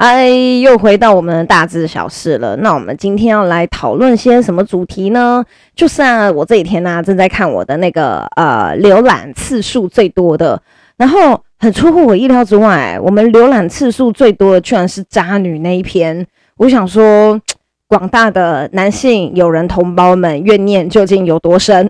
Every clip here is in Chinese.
哎，又回到我们的大知小事了。那我们今天要来讨论些什么主题呢？就是啊，我这几天呢、啊、正在看我的那个呃浏览次数最多的，然后很出乎我意料之外，我们浏览次数最多的居然是渣女那一篇。我想说，广大的男性友人同胞们怨念究竟有多深？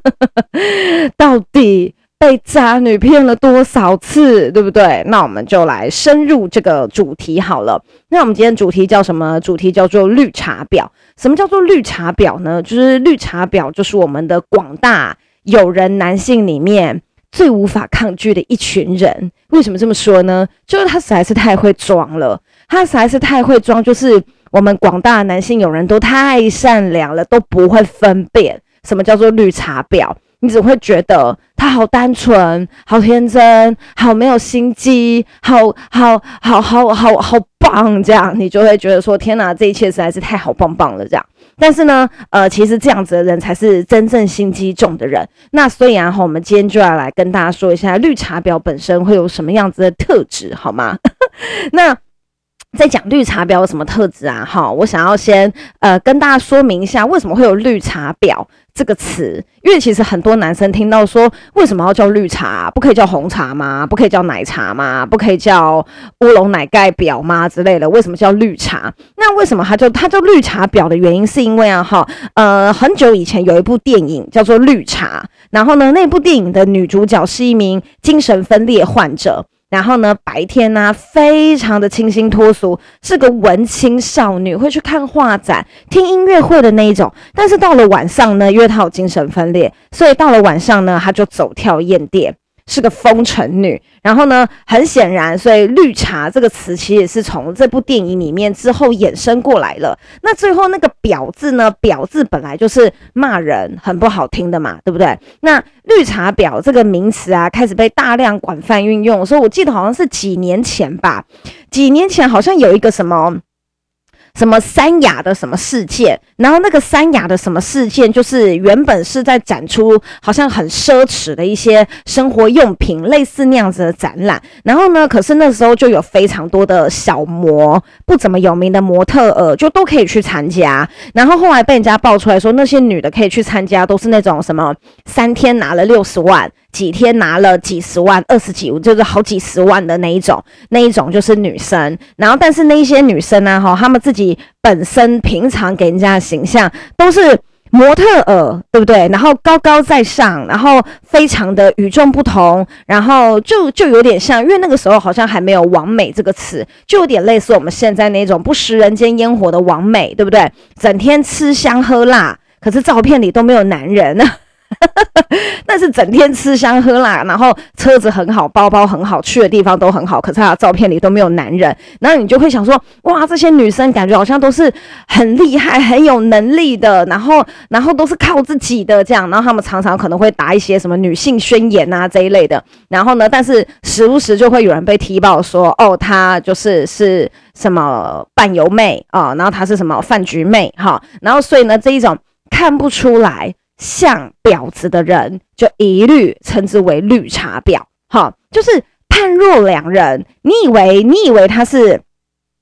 到底？被渣女骗了多少次，对不对？那我们就来深入这个主题好了。那我们今天主题叫什么？主题叫做绿茶婊。什么叫做绿茶婊呢？就是绿茶婊，就是我们的广大友人男性里面最无法抗拒的一群人。为什么这么说呢？就是他实在是太会装了，他实在是太会装，就是我们广大男性友人都太善良了，都不会分辨什么叫做绿茶婊。你只会觉得他好单纯、好天真、好没有心机、好好好好好好棒，这样你就会觉得说：天哪，这一切实在是太好棒棒了。这样，但是呢，呃，其实这样子的人才是真正心机重的人。那所以啊，我们今天就要来跟大家说一下绿茶婊本身会有什么样子的特质，好吗？那。在讲绿茶婊有什么特质啊？哈，我想要先呃跟大家说明一下，为什么会有绿茶婊这个词？因为其实很多男生听到说，为什么要叫绿茶？不可以叫红茶吗？不可以叫奶茶吗？不可以叫乌龙奶盖婊吗？之类的？为什么叫绿茶？那为什么它就它叫绿茶婊的原因，是因为啊哈呃很久以前有一部电影叫做《绿茶》，然后呢那部电影的女主角是一名精神分裂患者。然后呢，白天呢、非常的清新脱俗，是个文青少女，会去看画展、听音乐会的那一种。但是到了晚上呢，因为她有精神分裂，所以到了晚上呢，她就走跳夜店。是个风尘女，然后呢，很显然，所以“绿茶”这个词其实也是从这部电影里面之后衍生过来了。那最后那个“婊”字呢？“婊”字本来就是骂人，很不好听的嘛，对不对？那“绿茶婊”这个名词啊，开始被大量广泛运用。所以我记得好像是几年前吧，几年前好像有一个什么。什么三亚的什么事件？然后那个三亚的什么事件，就是原本是在展出好像很奢侈的一些生活用品，类似那样子的展览。然后呢，可是那时候就有非常多的小模，不怎么有名的模特儿，就都可以去参加。然后后来被人家爆出来说，那些女的可以去参加，都是那种什么三天拿了六十万。几天拿了几十万、二十几，就是好几十万的那一种，那一种就是女生。然后，但是那一些女生呢，哈，她们自己本身平常给人家的形象都是模特儿，对不对？然后高高在上，然后非常的与众不同，然后就就有点像，因为那个时候好像还没有“完美”这个词，就有点类似我们现在那种不食人间烟火的完美，对不对？整天吃香喝辣，可是照片里都没有男人。但是整天吃香喝辣，然后车子很好，包包很好，去的地方都很好，可是他的照片里都没有男人，然后你就会想说，哇，这些女生感觉好像都是很厉害、很有能力的，然后然后都是靠自己的这样，然后他们常常可能会打一些什么女性宣言啊这一类的，然后呢，但是时不时就会有人被踢爆说，哦，她就是是什么伴游妹啊、然后她是什么饭局妹哈、然后所以呢，这一种看不出来。像婊子的人，就一律称之为绿茶婊。哈，就是判若两人。你以为你以为他是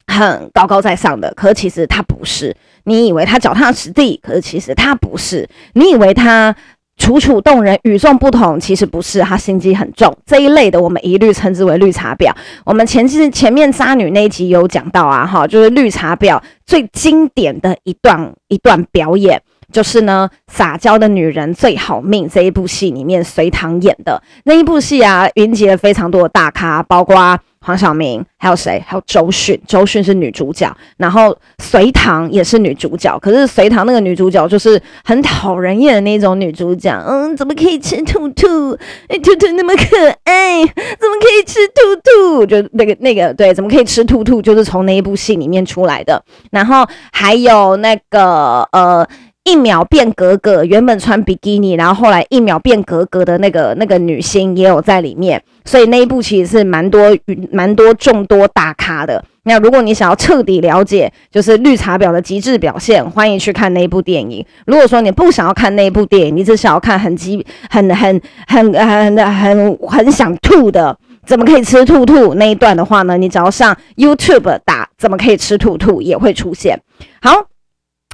很高高在上的，可是其实他不是。你以为他脚踏实地，可是其实他不是。你以为他楚楚动人、与众不同，其实不是。他心机很重。这一类的，我们一律称之为绿茶婊。我们前期前面渣女那一集有讲到啊，哈，就是绿茶婊最经典的一段一段表演。就是呢，撒娇的女人最好命这一部戏里面，隋唐演的那一部戏啊，云集了非常多的大咖，包括黄晓明，还有谁？还有周迅，周迅是女主角，然后隋唐也是女主角。可是隋唐那个女主角就是很讨人厌的那种女主角，嗯，怎么可以吃兔兔？哎，兔兔那么可爱，怎么可以吃兔兔？就那个那个对，怎么可以吃兔兔？就是从那一部戏里面出来的。然后还有那个呃。一秒变格格，原本穿比基尼，然后后来一秒变格格的那个那个女星也有在里面，所以那一部其实是蛮多蛮多众多大咖的。那如果你想要彻底了解，就是绿茶婊的极致表现，欢迎去看那一部电影。如果说你不想要看那一部电影，你只想要看很极很很很很很很很想吐的，怎么可以吃兔兔那一段的话呢？你只要上 YouTube 打“怎么可以吃兔兔”也会出现。好。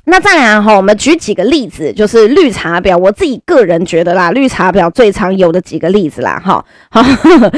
那再来哈，我们举几个例子，就是绿茶婊。我自己个人觉得啦，绿茶婊最常有的几个例子啦，哈，好，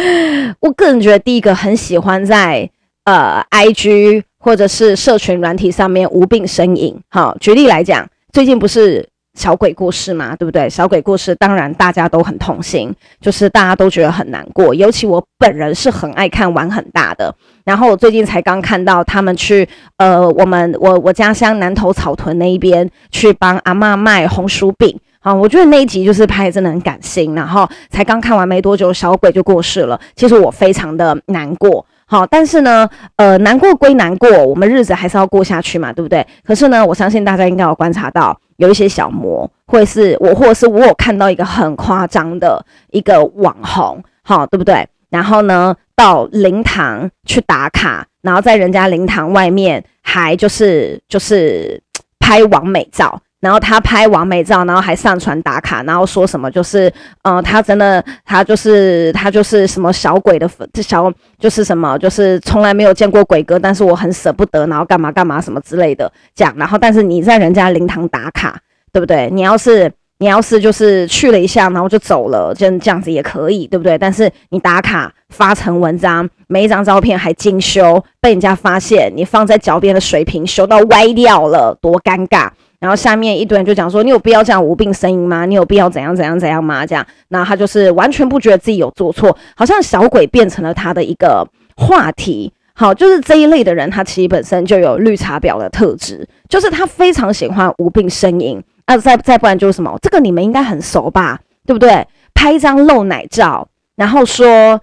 我个人觉得第一个很喜欢在呃 IG 或者是社群软体上面无病呻吟。好，举例来讲，最近不是。小鬼过世嘛，对不对？小鬼过世，当然大家都很痛心，就是大家都觉得很难过。尤其我本人是很爱看玩很大的，然后我最近才刚看到他们去呃，我们我我家乡南投草屯那一边去帮阿嬷卖红薯饼啊，我觉得那一集就是拍的真的很感性。然后才刚看完没多久，小鬼就过世了，其实我非常的难过。好，但是呢，呃，难过归难过，我们日子还是要过下去嘛，对不对？可是呢，我相信大家应该有观察到，有一些小模，或者是我，或者是我有看到一个很夸张的一个网红，好，对不对？然后呢，到灵堂去打卡，然后在人家灵堂外面还就是就是拍完美照。然后他拍完美照，然后还上传打卡，然后说什么就是，呃，他真的，他就是他就是什么小鬼的粉，这小就是什么，就是从来没有见过鬼哥，但是我很舍不得，然后干嘛干嘛什么之类的讲。然后，但是你在人家灵堂打卡，对不对？你要是你要是就是去了一下，然后就走了，就这样子也可以，对不对？但是你打卡发成文章，每一张照片还精修，被人家发现你放在脚边的水瓶修到歪掉了，多尴尬。然后下面一堆人就讲说：“你有必要这样无病呻吟吗？你有必要怎样怎样怎样吗？”这样，那他就是完全不觉得自己有做错，好像小鬼变成了他的一个话题。好，就是这一类的人，他其实本身就有绿茶婊的特质，就是他非常喜欢无病呻吟。啊，再再不然就是什么，这个你们应该很熟吧？对不对？拍一张露奶照，然后说：“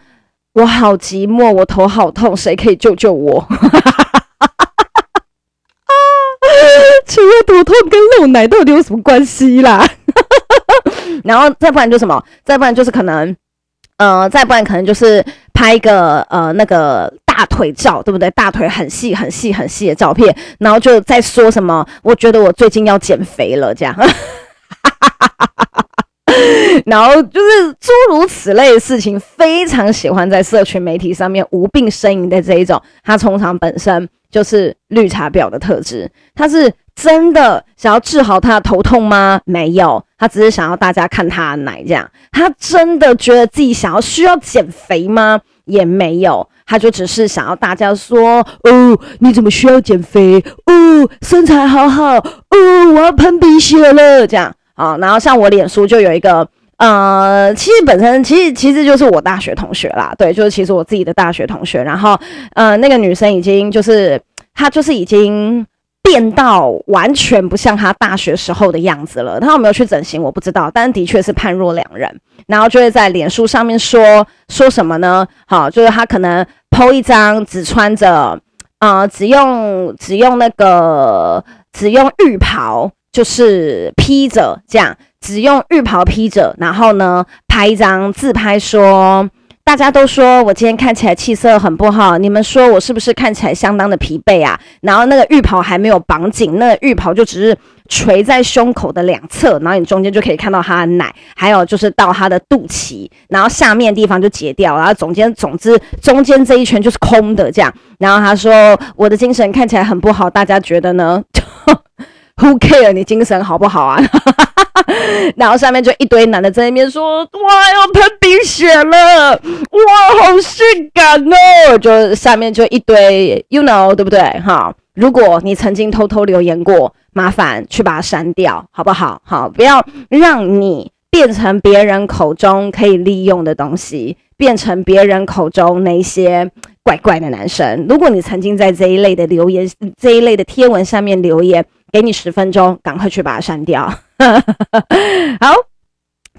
我好寂寞，我头好痛，谁可以救救我？” 除了头痛跟漏奶到底有什么关系啦？然后再不然就什么，再不然就是可能，呃，再不然可能就是拍一个呃那个大腿照，对不对？大腿很细很细很细的照片，然后就在说什么，我觉得我最近要减肥了这样。然后就是诸如此类的事情，非常喜欢在社群媒体上面无病呻吟的这一种，他通常本身就是绿茶婊的特质，他是。真的想要治好他的头痛吗？没有，他只是想要大家看他的奶这样。他真的觉得自己想要需要减肥吗？也没有，他就只是想要大家说：“哦，你怎么需要减肥？哦，身材好好，哦，我要喷鼻血了。”这样啊。然后像我脸书就有一个，呃，其实本身其实其实就是我大学同学啦，对，就是其实我自己的大学同学。然后，呃，那个女生已经就是她就是已经。变到完全不像他大学时候的样子了。他有没有去整形，我不知道，但的确是判若两人。然后就会在脸书上面说说什么呢？好，就是他可能 po 一张只穿着，呃，只用只用那个只用浴袍，就是披着这样，只用浴袍披着，然后呢拍一张自拍说。大家都说我今天看起来气色很不好，你们说我是不是看起来相当的疲惫啊？然后那个浴袍还没有绑紧，那个浴袍就只是垂在胸口的两侧，然后你中间就可以看到他的奶，还有就是到他的肚脐，然后下面地方就截掉，然后中间总之中间这一圈就是空的这样。然后他说我的精神看起来很不好，大家觉得呢？Who care 你精神好不好啊？然后下面就一堆男的在那边说：“哇，要喷鼻血了！哇，好性感哦！”就下面就一堆，you know，对不对？哈，如果你曾经偷偷留言过，麻烦去把它删掉，好不好？好，不要让你变成别人口中可以利用的东西，变成别人口中那些怪怪的男生。如果你曾经在这一类的留言、这一类的贴文下面留言，给你十分钟，赶快去把它删掉。好，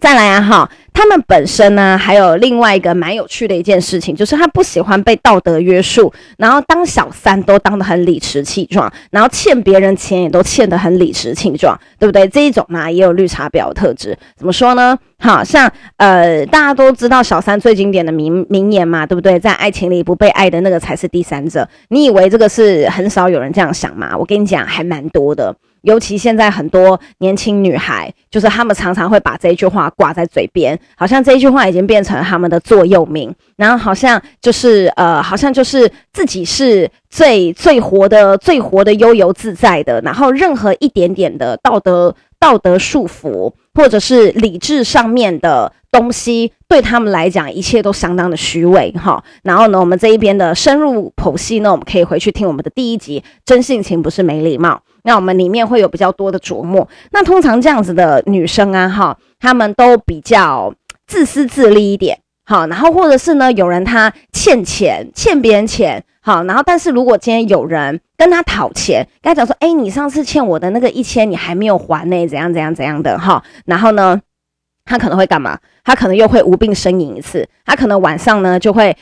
再来啊！哈，他们本身呢，还有另外一个蛮有趣的一件事情，就是他不喜欢被道德约束，然后当小三都当得很理直气壮，然后欠别人钱也都欠得很理直气壮，对不对？这一种呢，也有绿茶婊特质。怎么说呢？好像呃，大家都知道小三最经典的名名言嘛，对不对？在爱情里不被爱的那个才是第三者。你以为这个是很少有人这样想吗？我跟你讲，还蛮多的。尤其现在很多年轻女孩，就是她们常常会把这一句话挂在嘴边，好像这一句话已经变成他们的座右铭，然后好像就是呃，好像就是自己是最最活的、最活的悠游自在的，然后任何一点点的道德道德束缚，或者是理智上面的东西，对他们来讲，一切都相当的虚伪哈。然后呢，我们这一边的深入剖析呢，我们可以回去听我们的第一集《真性情不是没礼貌》。那我们里面会有比较多的琢磨。那通常这样子的女生啊，哈，她们都比较自私自利一点，好，然后或者是呢，有人他欠钱，欠别人钱，好，然后但是如果今天有人跟他讨钱，跟他讲说，哎，你上次欠我的那个一千，你还没有还呢，怎样怎样怎样的，哈，然后呢，他可能会干嘛？他可能又会无病呻吟一次，他可能晚上呢就会。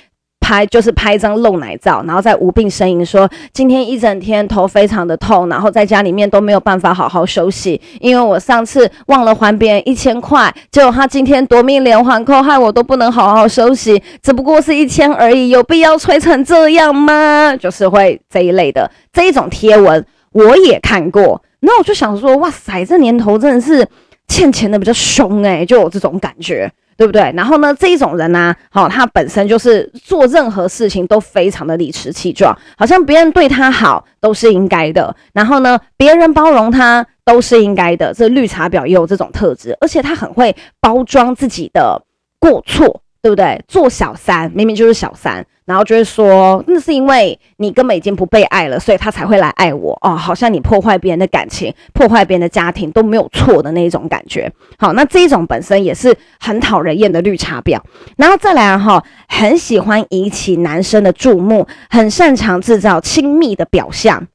拍就是拍一张露奶照，然后再无病呻吟说今天一整天头非常的痛，然后在家里面都没有办法好好休息，因为我上次忘了还别人一千块，结果他今天夺命连环扣，害我都不能好好休息，只不过是一千而已，有必要吹成这样吗？就是会这一类的这一种贴文，我也看过，那我就想说，哇塞，这年头真的是欠钱的比较凶诶、就有这种感觉。对不对？然后呢，这一种人呢、好、哦，他本身就是做任何事情都非常的理直气壮，好像别人对他好都是应该的，然后呢，别人包容他都是应该的。这绿茶婊也有这种特质，而且他很会包装自己的过错。对不对？做小三明明就是小三，然后就会说那是因为你根本已经不被爱了，所以他才会来爱我哦。好像你破坏别人的感情，破坏别人的家庭都没有错的那一种感觉。好，那这一种本身也是很讨人厌的绿茶婊。然后再来哈、很喜欢引起男生的注目，很擅长制造亲密的表象。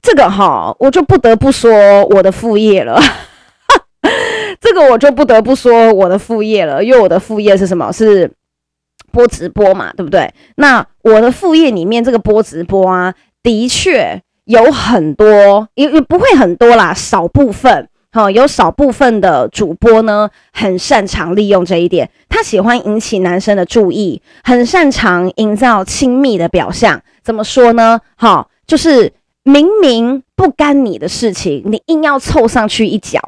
这个哈、我就不得不说我的副业了。这个我就不得不说我的副业了，因为我的副业是什么？是播直播嘛，对不对？那我的副业里面这个播直播啊，的确有很多，也也不会很多啦，少部分哈，有少部分的主播呢，很擅长利用这一点，他喜欢引起男生的注意，很擅长营造亲密的表象。怎么说呢？哈，就是明明不干你的事情，你硬要凑上去一脚。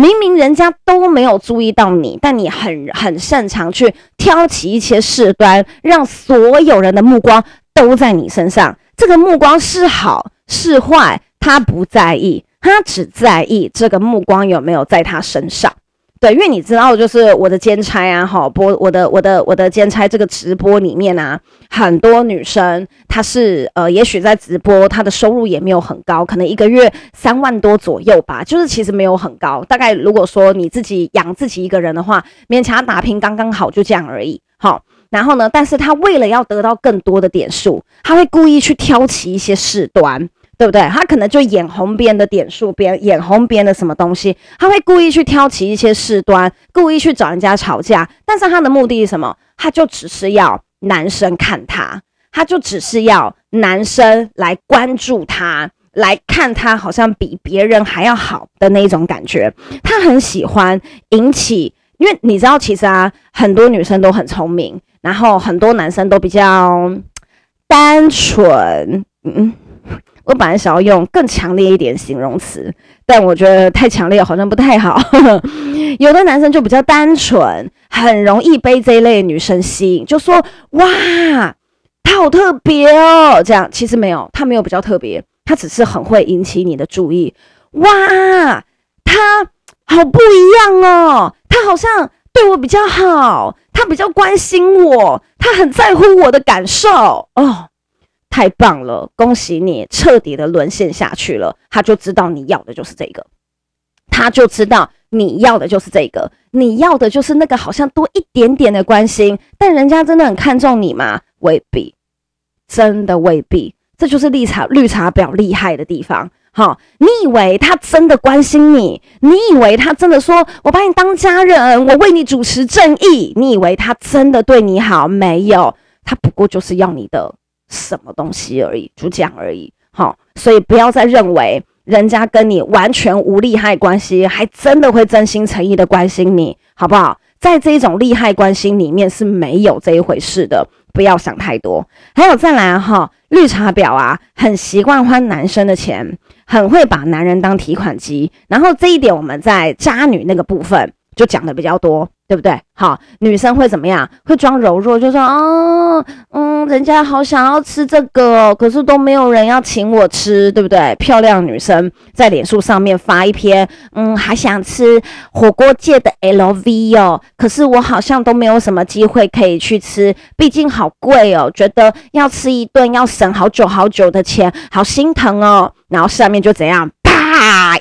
明明人家都没有注意到你，但你很很擅长去挑起一些事端，让所有人的目光都在你身上。这个目光是好是坏，他不在意，他只在意这个目光有没有在他身上。对，因为你知道，就是我的兼差啊，哈，播我的我的我的兼差这个直播里面啊，很多女生她是呃，也许在直播，她的收入也没有很高，可能一个月三万多左右吧，就是其实没有很高，大概如果说你自己养自己一个人的话，勉强打拼刚刚好，就这样而已，好，然后呢，但是她为了要得到更多的点数，她会故意去挑起一些事端。对不对？他可能就眼红别人的点数，别人眼红别人的什么东西，他会故意去挑起一些事端，故意去找人家吵架。但是他的目的是什么？他就只是要男生看他，他就只是要男生来关注他，来看他好像比别人还要好的那一种感觉。他很喜欢引起，因为你知道，其实啊，很多女生都很聪明，然后很多男生都比较单纯，嗯。我本来想要用更强烈一点形容词，但我觉得太强烈好像不太好。有的男生就比较单纯，很容易被这一类女生吸引，就说：“哇，他好特别哦。”这样其实没有，他没有比较特别，他只是很会引起你的注意。哇，他好不一样哦，他好像对我比较好，他比较关心我，他很在乎我的感受哦。太棒了，恭喜你彻底的沦陷下去了。他就知道你要的就是这个，他就知道你要的就是这个，你要的就是那个好像多一点点的关心，但人家真的很看重你吗？未必，真的未必。这就是绿茶绿茶婊厉害的地方。好，你以为他真的关心你？你以为他真的说“我把你当家人，我为你主持正义”？你以为他真的对你好？没有，他不过就是要你的什么东西而已，就这样而已。好，所以不要再认为人家跟你完全无利害关系，还真的会真心诚意的关心你，好不好？在这一种利害关系里面是没有这一回事的。不要想太多，还有再来哈，绿茶婊啊，很习惯花男生的钱，很会把男人当提款机，然后这一点我们在渣女那个部分就讲的比较多。对不对？好，女生会怎么样？会装柔弱，就说哦，嗯，人家好想要吃这个，可是都没有人要请我吃，对不对？漂亮女生在脸书上面发一篇，嗯，还想吃火锅界的 LV 哦，可是我好像都没有什么机会可以去吃，毕竟好贵哦，觉得要吃一顿要省好久好久的钱，好心疼哦。然后下面就怎样？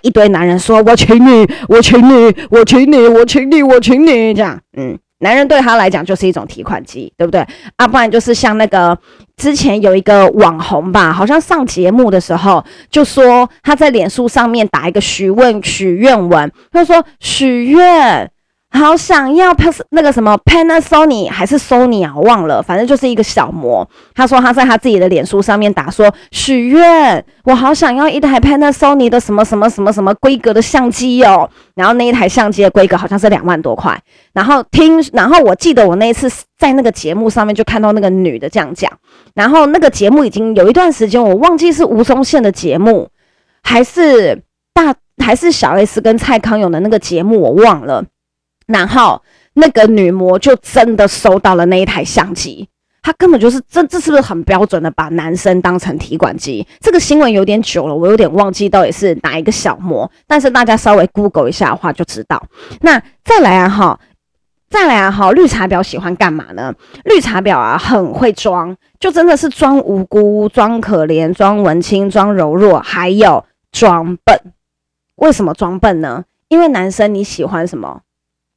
一堆男人说：“我请你，我请你，我请你，我请你，我请你。”这样，嗯，男人对他来讲就是一种提款机，对不对？啊，不然就是像那个之前有一个网红吧，好像上节目的时候就说他在脸书上面打一个许问许愿文，他说许愿。好想要 Pas 那个什么 Panasonic 还是 Sony 啊？我忘了，反正就是一个小模。他说他在他自己的脸书上面打说许愿，我好想要一台 Panasonic 的什么什么什么什么规格的相机哦。然后那一台相机的规格好像是两万多块。然后听，然后我记得我那一次在那个节目上面就看到那个女的这样讲。然后那个节目已经有一段时间，我忘记是吴宗宪的节目，还是大还是小 S 跟蔡康永的那个节目，我忘了。然后那个女模就真的收到了那一台相机，她根本就是这这是不是很标准的把男生当成提款机？这个新闻有点久了，我有点忘记到底是哪一个小模，但是大家稍微 Google 一下的话就知道。那再来啊哈，再来啊哈，绿茶婊喜欢干嘛呢？绿茶婊啊很会装，就真的是装无辜、装可怜、装文青、装柔弱，还有装笨。为什么装笨呢？因为男生你喜欢什么？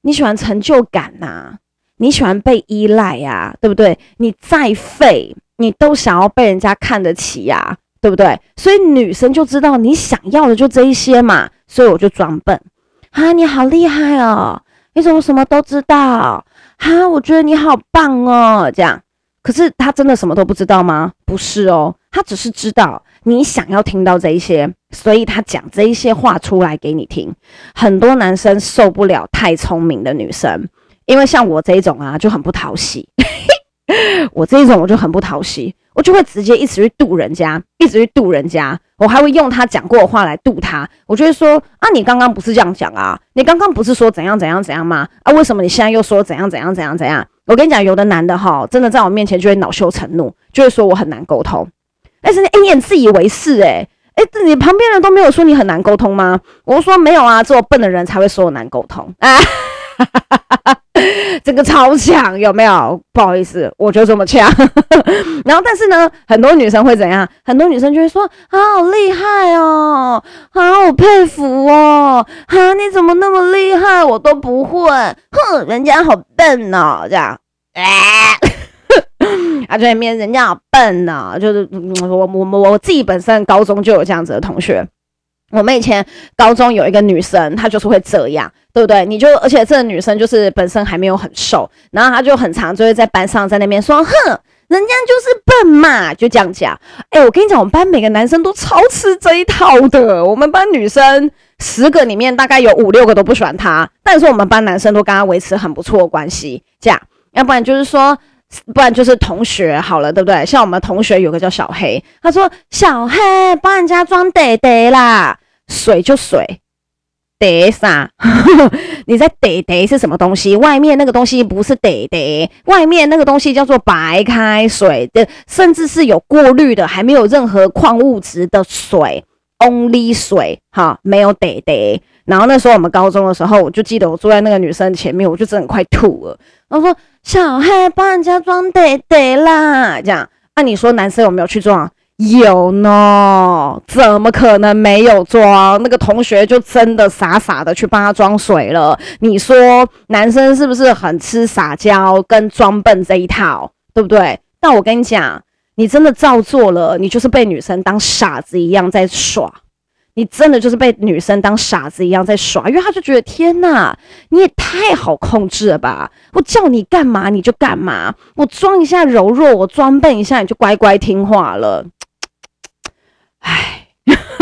你喜欢成就感呐、啊，你喜欢被依赖呀、啊，对不对？你再废，你都想要被人家看得起呀、啊，对不对？所以女生就知道你想要的就这一些嘛，所以我就装笨啊！你好厉害哦，你怎么什么都知道？哈，我觉得你好棒哦，这样。可是他真的什么都不知道吗？不是哦，他只是知道你想要听到这一些，所以他讲这一些话出来给你听。很多男生受不了太聪明的女生，因为像我这一种啊就很不讨喜。我这一种我就很不讨喜，我就会直接一直去度人家，一直去度人家。我还会用他讲过的话来度他。我就会说啊，你刚刚不是这样讲啊？你刚刚不是说怎样怎样怎样吗？啊，为什么你现在又说怎样怎样怎样怎样？我跟你讲，有的男的哈，真的在我面前就会恼羞成怒，就会说我很难沟通。但是你一脸自以为是、欸，哎哎，你旁边人都没有说你很难沟通吗？我说没有啊，只有笨的人才会说我难沟通啊。这个超强有没有？不好意思，我就这么强。然后，但是呢，很多女生会怎样？很多女生就会说：“啊，好厉害哦，啊，好佩服哦，啊，你怎么那么厉害？我都不会。哼，人家好笨哦，这样。啊，对面人家好笨哦，就是我我我我自己本身高中就有这样子的同学。”我们以前高中有一个女生，她就是会这样，对不对？你就而且这个女生就是本身还没有很瘦，然后她就很常就会在班上在那边说：“哼，人家就是笨嘛。”就这样讲。哎，我跟你讲，我们班每个男生都超吃这一套的。我们班女生十个里面大概有五六个都不喜欢她，但是我们班男生都跟她维持很不错的关系。这样，要不然就是说，不然就是同学好了，对不对？像我们同学有个叫小黑，他说：“小黑帮人家装得得啦。”水就水，得啥？你在得得是什么东西？外面那个东西不是得得，外面那个东西叫做白开水的，甚至是有过滤的，还没有任何矿物质的水，only 水哈，没有得得。然后那时候我们高中的时候，我就记得我坐在那个女生前面，我就真的快吐了。然后说：“小黑帮人家装得得啦。”这样，那你说男生有没有去装？有呢，怎么可能没有装？那个同学就真的傻傻的去帮他装水了。你说男生是不是很吃撒娇跟装笨这一套，对不对？但我跟你讲，你真的照做了，你就是被女生当傻子一样在耍。你真的就是被女生当傻子一样在耍，因为他就觉得天哪，你也太好控制了吧！我叫你干嘛你就干嘛，我装一下柔弱，我装笨一下你就乖乖听话了。唉，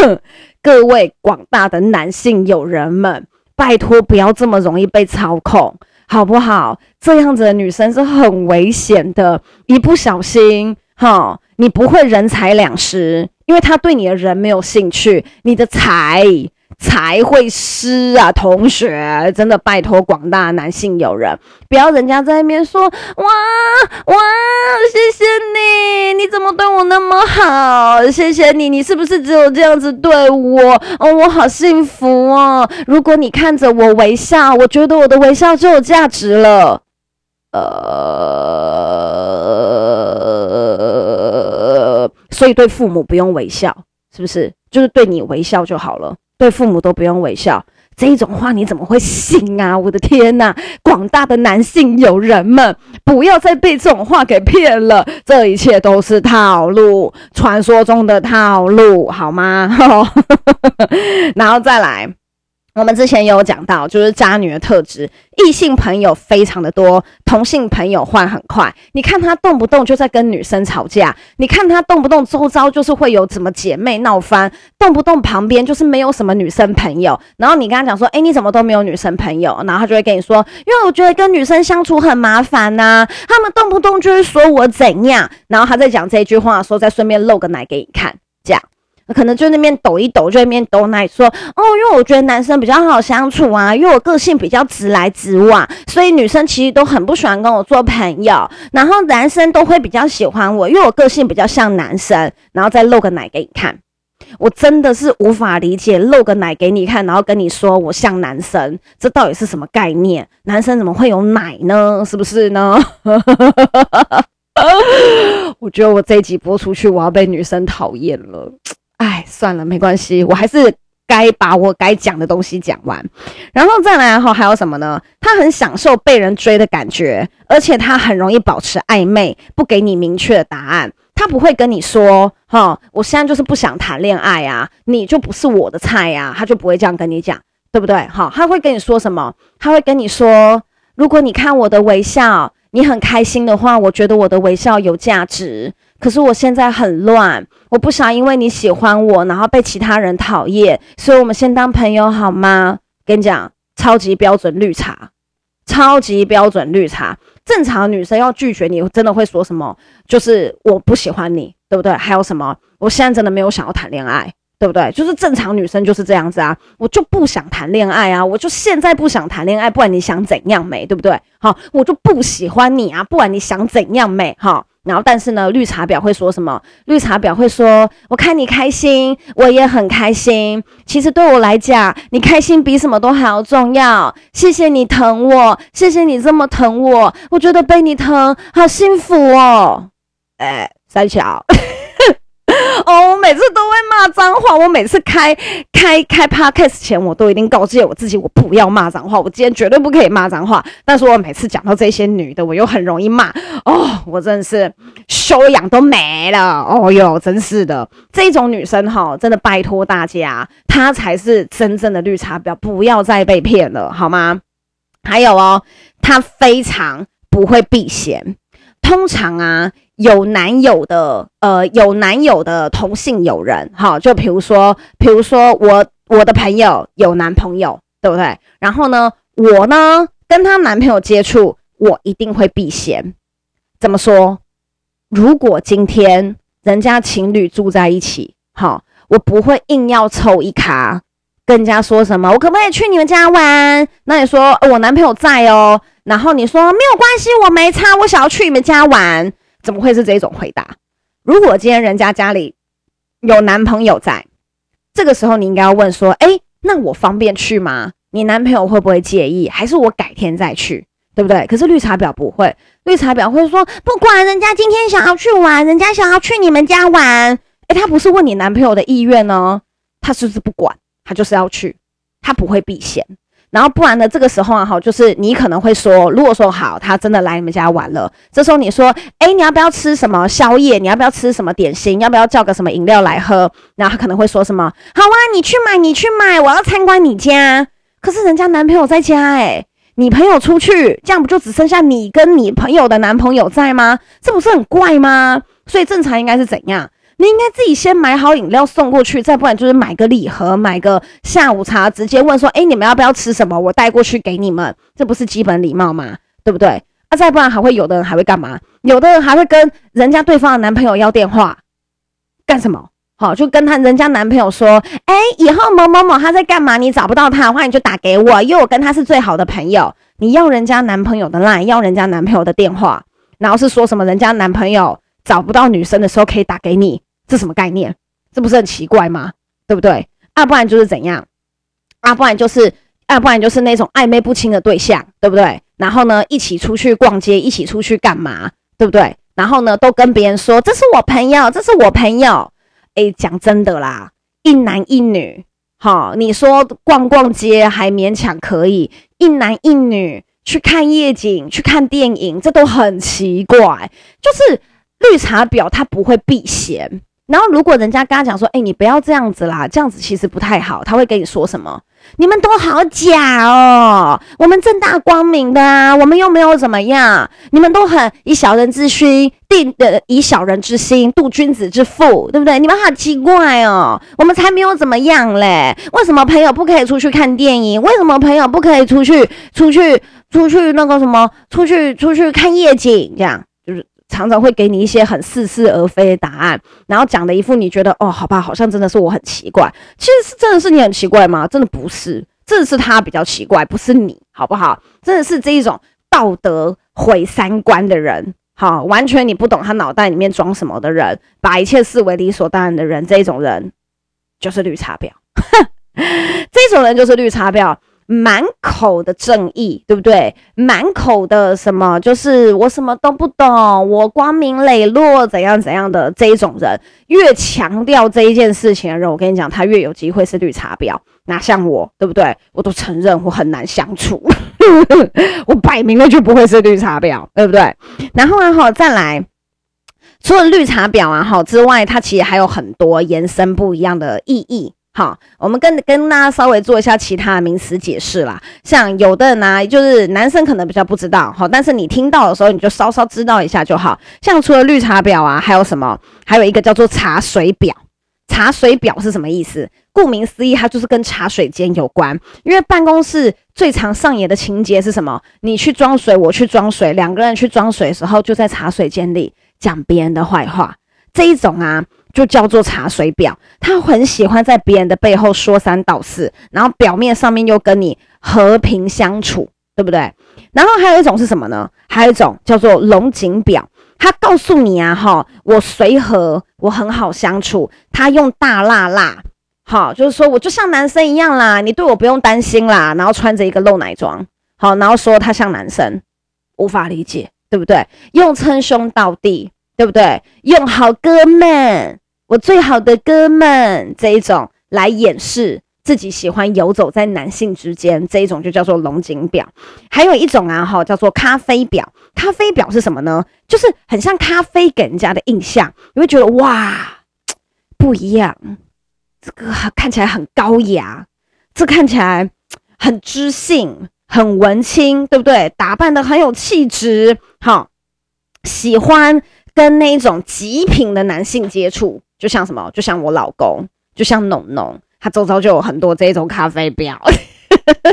各位广大的男性友人们，拜托不要这么容易被操控，好不好？这样子的女生是很危险的，一不小心，哈，你不会人财两失。因为他对你的人没有兴趣，你的财才会失啊！同学，真的拜托广大男性友人，不要人家在那边说哇哇，谢谢你，你怎么对我那么好？谢谢你，你是不是只有这样子对我？哦，我好幸福哦！如果你看着我微笑，我觉得我的微笑就有价值了。呃，所以对父母不用微笑，是不是？就是对你微笑就好了，对父母都不用微笑。这一种话你怎么会信啊？我的天哪！广大的男性友人们，不要再被这种话给骗了，这一切都是套路，传说中的套路，好吗？然后再来。我们之前有讲到，就是渣女的特质，异性朋友非常的多，同性朋友换很快。你看她动不动就在跟女生吵架，你看她动不动周遭就是会有什么姐妹闹翻，动不动旁边就是没有什么女生朋友。然后你跟她讲说，哎，你怎么都没有女生朋友？然后她就会跟你说，因为我觉得跟女生相处很麻烦呐，她们动不动就会说我怎样。然后她在讲这句话的时候，再顺便露个奶给你看，这样。可能就那边抖一抖，就那边抖奶说哦，因为我觉得男生比较好相处啊，因为我个性比较直来直往，所以女生其实都很不喜欢跟我做朋友，然后男生都会比较喜欢我，因为我个性比较像男生，然后再露个奶给你看。我真的是无法理解，露个奶给你看，然后跟你说我像男生，这到底是什么概念？男生怎么会有奶呢？是不是呢？我觉得我这一集播出去，我要被女生讨厌了。算了，没关系，我还是该把我该讲的东西讲完，然后再来哈，还有什么呢？他很享受被人追的感觉，而且他很容易保持暧昧，不给你明确的答案。他不会跟你说，哈，我现在就是不想谈恋爱啊，你就不是我的菜呀，他就不会这样跟你讲，对不对？哈，他会跟你说什么？他会跟你说，如果你看我的微笑，你很开心的话，我觉得我的微笑有价值。可是我现在很乱，我不想因为你喜欢我，然后被其他人讨厌，所以我们先当朋友好吗？跟你讲，超级标准绿茶，超级标准绿茶。正常女生要拒绝你，真的会说什么？就是我不喜欢你，对不对？还有什么？我现在真的没有想要谈恋爱，对不对？就是正常女生就是这样子啊，我就不想谈恋爱啊，我就现在不想谈恋爱，不管你想怎样美，对不对？好，我就不喜欢你啊，不管你想怎样美，哈。然后，但是呢，绿茶婊会说什么？绿茶婊会说：“我看你开心，我也很开心。其实对我来讲，你开心比什么都还要重要。谢谢你疼我，谢谢你这么疼我，我觉得被你疼好幸福哦。”哎，三小。哦，我每次都会骂脏话。我每次开开开 podcast 前，我都一定告诫我自己，我不要骂脏话。我今天绝对不可以骂脏话。但是我每次讲到这些女的，我又很容易骂。哦，我真的是修养都没了。哦哟，真是的，这种女生哈，真的拜托大家，她才是真正的绿茶婊，不要再被骗了，好吗？还有哦，她非常不会避嫌。通常啊，有男友的，呃，有男友的同性友人，哈，就比如说，比如说我我的朋友有男朋友，对不对？然后呢，我呢跟她男朋友接触，我一定会避嫌。怎么说？如果今天人家情侣住在一起，哈，我不会硬要凑一卡，跟人家说什么，我可不可以去你们家玩？那你说，我男朋友在哦。然后你说没有关系，我没差，我想要去你们家玩，怎么会是这种回答？如果今天人家家里有男朋友在，这个时候你应该要问说：哎，那我方便去吗？你男朋友会不会介意？还是我改天再去，对不对？可是绿茶婊不会，绿茶婊会说：不管人家今天想要去玩，人家想要去你们家玩，哎，他不是问你男朋友的意愿呢，他是不是不管？他就是要去，他不会避嫌。然后不然呢，这个时候啊，哈，就是你可能会说，如果说好，他真的来你们家玩了，这时候你说，哎，你要不要吃什么宵夜？你要不要吃什么点心？要不要叫个什么饮料来喝？然后他可能会说什么，好啊，你去买，你去买，我要参观你家。可是人家男朋友在家，哎，你朋友出去，这样不就只剩下你跟你朋友的男朋友在吗？这不是很怪吗？所以正常应该是怎样？你应该自己先买好饮料送过去，再不然就是买个礼盒，买个下午茶，直接问说：“哎，你们要不要吃什么？我带过去给你们。”这不是基本礼貌吗？对不对？啊，再不然还会有的人还会干嘛？有的人还会跟人家对方的男朋友要电话，干什么？好，就跟他人家男朋友说：“哎，以后某某某他在干嘛？你找不到他的话，你就打给我，因为我跟他是最好的朋友。你要人家男朋友的烂要人家男朋友的电话，然后是说什么？人家男朋友找不到女生的时候可以打给你。”这什么概念？这不是很奇怪吗？对不对？啊，不然就是怎样？啊，不然就是啊，不然就是那种暧昧不清的对象，对不对？然后呢，一起出去逛街，一起出去干嘛？对不对？然后呢，都跟别人说这是我朋友，这是我朋友。哎，讲真的啦，一男一女，好，你说逛逛街还勉强可以，一男一女去看夜景，去看电影，这都很奇怪。就是绿茶婊，他不会避嫌。然后，如果人家跟他讲说：“哎，你不要这样子啦，这样子其实不太好。”他会跟你说什么？你们都好假哦！我们正大光明的啊，我们又没有怎么样。你们都很以小人之心定的，以小人之心度君子之腹，对不对？你们好奇怪哦！我们才没有怎么样嘞！为什么朋友不可以出去看电影？为什么朋友不可以出去出去出去那个什么？出去出去看夜景？这样。常常会给你一些很似是而非的答案，然后讲的一副你觉得哦，好吧，好像真的是我很奇怪。其实是真的是你很奇怪吗？真的不是，真的是他比较奇怪，不是你，好不好？真的是这一种道德毁三观的人，好，完全你不懂他脑袋里面装什么的人，把一切视为理所当然的人，这种人就是绿茶婊，这种人就是绿茶婊。满口的正义，对不对？满口的什么，就是我什么都不懂，我光明磊落，怎样怎样的这一种人，越强调这一件事情的人，我跟你讲，他越有机会是绿茶婊。哪像我，对不对？我都承认我很难相处，我摆明了就不会是绿茶婊，对不对？然后啊，好，再来，除了绿茶婊啊，好之外，它其实还有很多延伸不一样的意义。好，我们跟跟大家稍微做一下其他的名词解释啦。像有的人呢，就是男生可能比较不知道，好，但是你听到的时候，你就稍稍知道一下就好。像除了绿茶婊啊，还有什么？还有一个叫做茶水婊。茶水婊是什么意思？顾名思义，它就是跟茶水间有关。因为办公室最常上演的情节是什么？你去装水，我去装水，两个人去装水的时候，就在茶水间里讲别人的坏话。这一种啊。就叫做茶水婊，他很喜欢在别人的背后说三道四，然后表面上面又跟你和平相处，对不对？然后还有一种是什么呢？还有一种叫做龙井表，他告诉你啊，哈，我随和，我很好相处，他用大辣辣，好，就是说我就像男生一样啦，你对我不用担心啦，然后穿着一个露奶装，好，然后说他像男生，无法理解，对不对？用称兄道弟，对不对？用好哥们。我最好的哥们这一种来掩饰自己喜欢游走在男性之间，这一种就叫做龙井表。还有一种啊，哈，叫做咖啡表。咖啡表是什么呢？就是很像咖啡给人家的印象，你会觉得哇，不一样，这个看起来很高雅，这看起来很知性，很文青，对不对？打扮得很有气质，好，喜欢跟那种极品的男性接触。就像什么？就像我老公，就像农农，他周遭就有很多这种咖啡婊。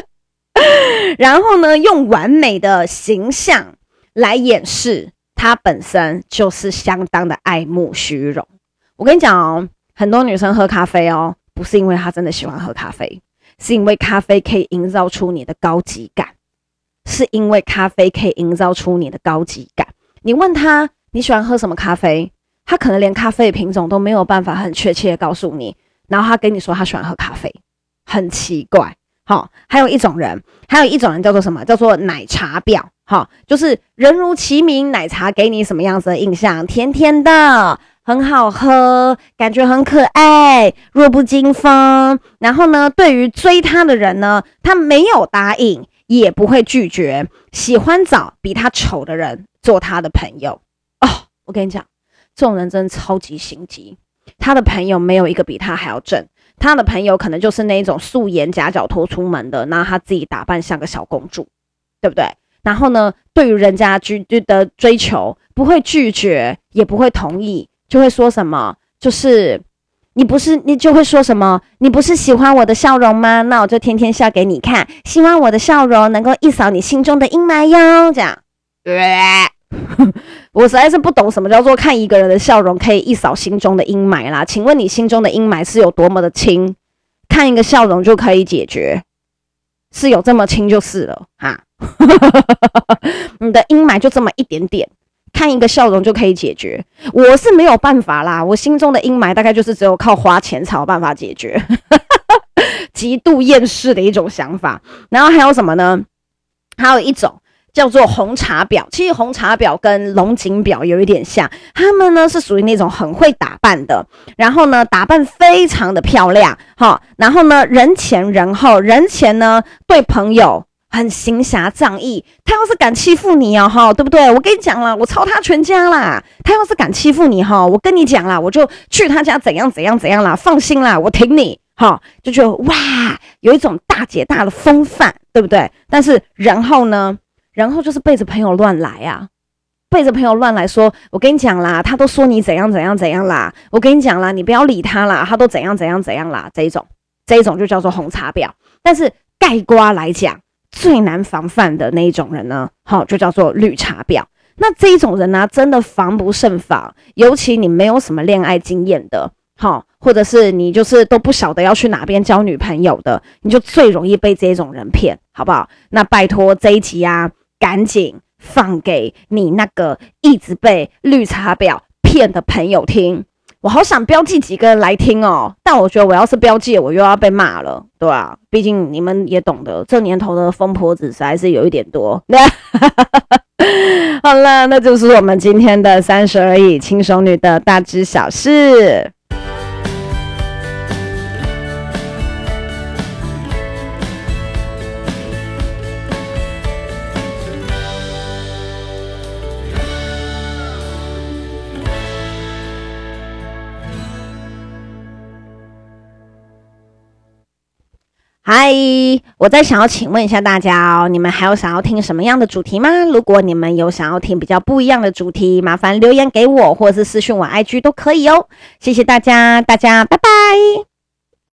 然后呢，用完美的形象来掩饰他本身就是相当的爱慕虚荣。我跟你讲哦，很多女生喝咖啡哦，不是因为她真的喜欢喝咖啡，是因为咖啡可以营造出你的高级感，是因为咖啡可以营造出你的高级感。你问他你喜欢喝什么咖啡？他可能连咖啡的品种都没有办法很确切的告诉你，然后他跟你说他喜欢喝咖啡，很奇怪。好，还有一种人，还有一种人叫做什么？叫做奶茶婊。好，就是人如其名，奶茶给你什么样子的印象？甜甜的、很好喝，感觉很可爱，弱不禁风。然后呢，对于追他的人呢，他没有答应，也不会拒绝，喜欢找比他丑的人做他的朋友。哦，我跟你讲，这种人真的超级心机。他的朋友没有一个比他还要正，他的朋友可能就是那一种素颜夹脚拖出门的，然后他自己打扮像个小公主，对不对？然后呢，对于人家追的追求，不会拒绝，也不会同意。就会说什么，就是你不是你就会说什么，你不是喜欢我的笑容吗？那我就天天笑给你看，希望我的笑容能够一扫你心中的阴霾哟。这样，我实在是不懂什么叫做看一个人的笑容可以一扫心中的阴霾啦。请问你心中的阴霾是有多么的轻？看一个笑容就可以解决，是有这么轻就是了哈。你的阴霾就这么一点点。看一个笑容就可以解决，我是没有办法啦。我心中的阴霾大概就是只有靠花钱才有办法解决，极度厌世的一种想法。然后还有什么呢？还有一种叫做红茶婊。其实红茶婊跟龙井婊有一点像，他们呢是属于那种很会打扮的，然后呢打扮非常的漂亮，哈，然后呢人前人后，人前呢对朋友。很行侠仗义，他要是敢欺负你哦，哈，对不对？我跟你讲了，我抄他全家啦。他要是敢欺负你哈，我跟你讲啦，我就去他家怎样怎样怎样啦。放心啦，我挺你，哈，就觉得哇，有一种大姐大的风范，对不对？但是然后呢，然后就是背着朋友乱来啊，背着朋友乱来说，我跟你讲啦，他都说你怎样怎样怎样啦。我跟你讲啦，你不要理他啦，他都怎样怎样怎样啦。这一种，这一种就叫做红茶婊。但是盖瓜来讲。最难防范的那一种人呢，好，就叫做绿茶婊。那这一种人呢，真的防不胜防。尤其你没有什么恋爱经验的，好，或者是你就是都不晓得要去哪边交女朋友的，你就最容易被这种人骗，好不好？那拜托这一集啊，赶紧放给你那个一直被绿茶婊骗的朋友听。我好想标记几个人来听哦，但我觉得我要是标记，我又要被骂了，对啊，毕竟你们也懂得，这年头的疯婆子实在是有一点多。那 好了，那就是我们今天的三十而已，轻熟女的大知小事。嗨，我在想要请问一下大家哦，你们还有想要听什么样的主题吗？如果你们有想要听比较不一样的主题，麻烦留言给我，或者是私信我 IG 都可以哦。谢谢大家，大家拜拜。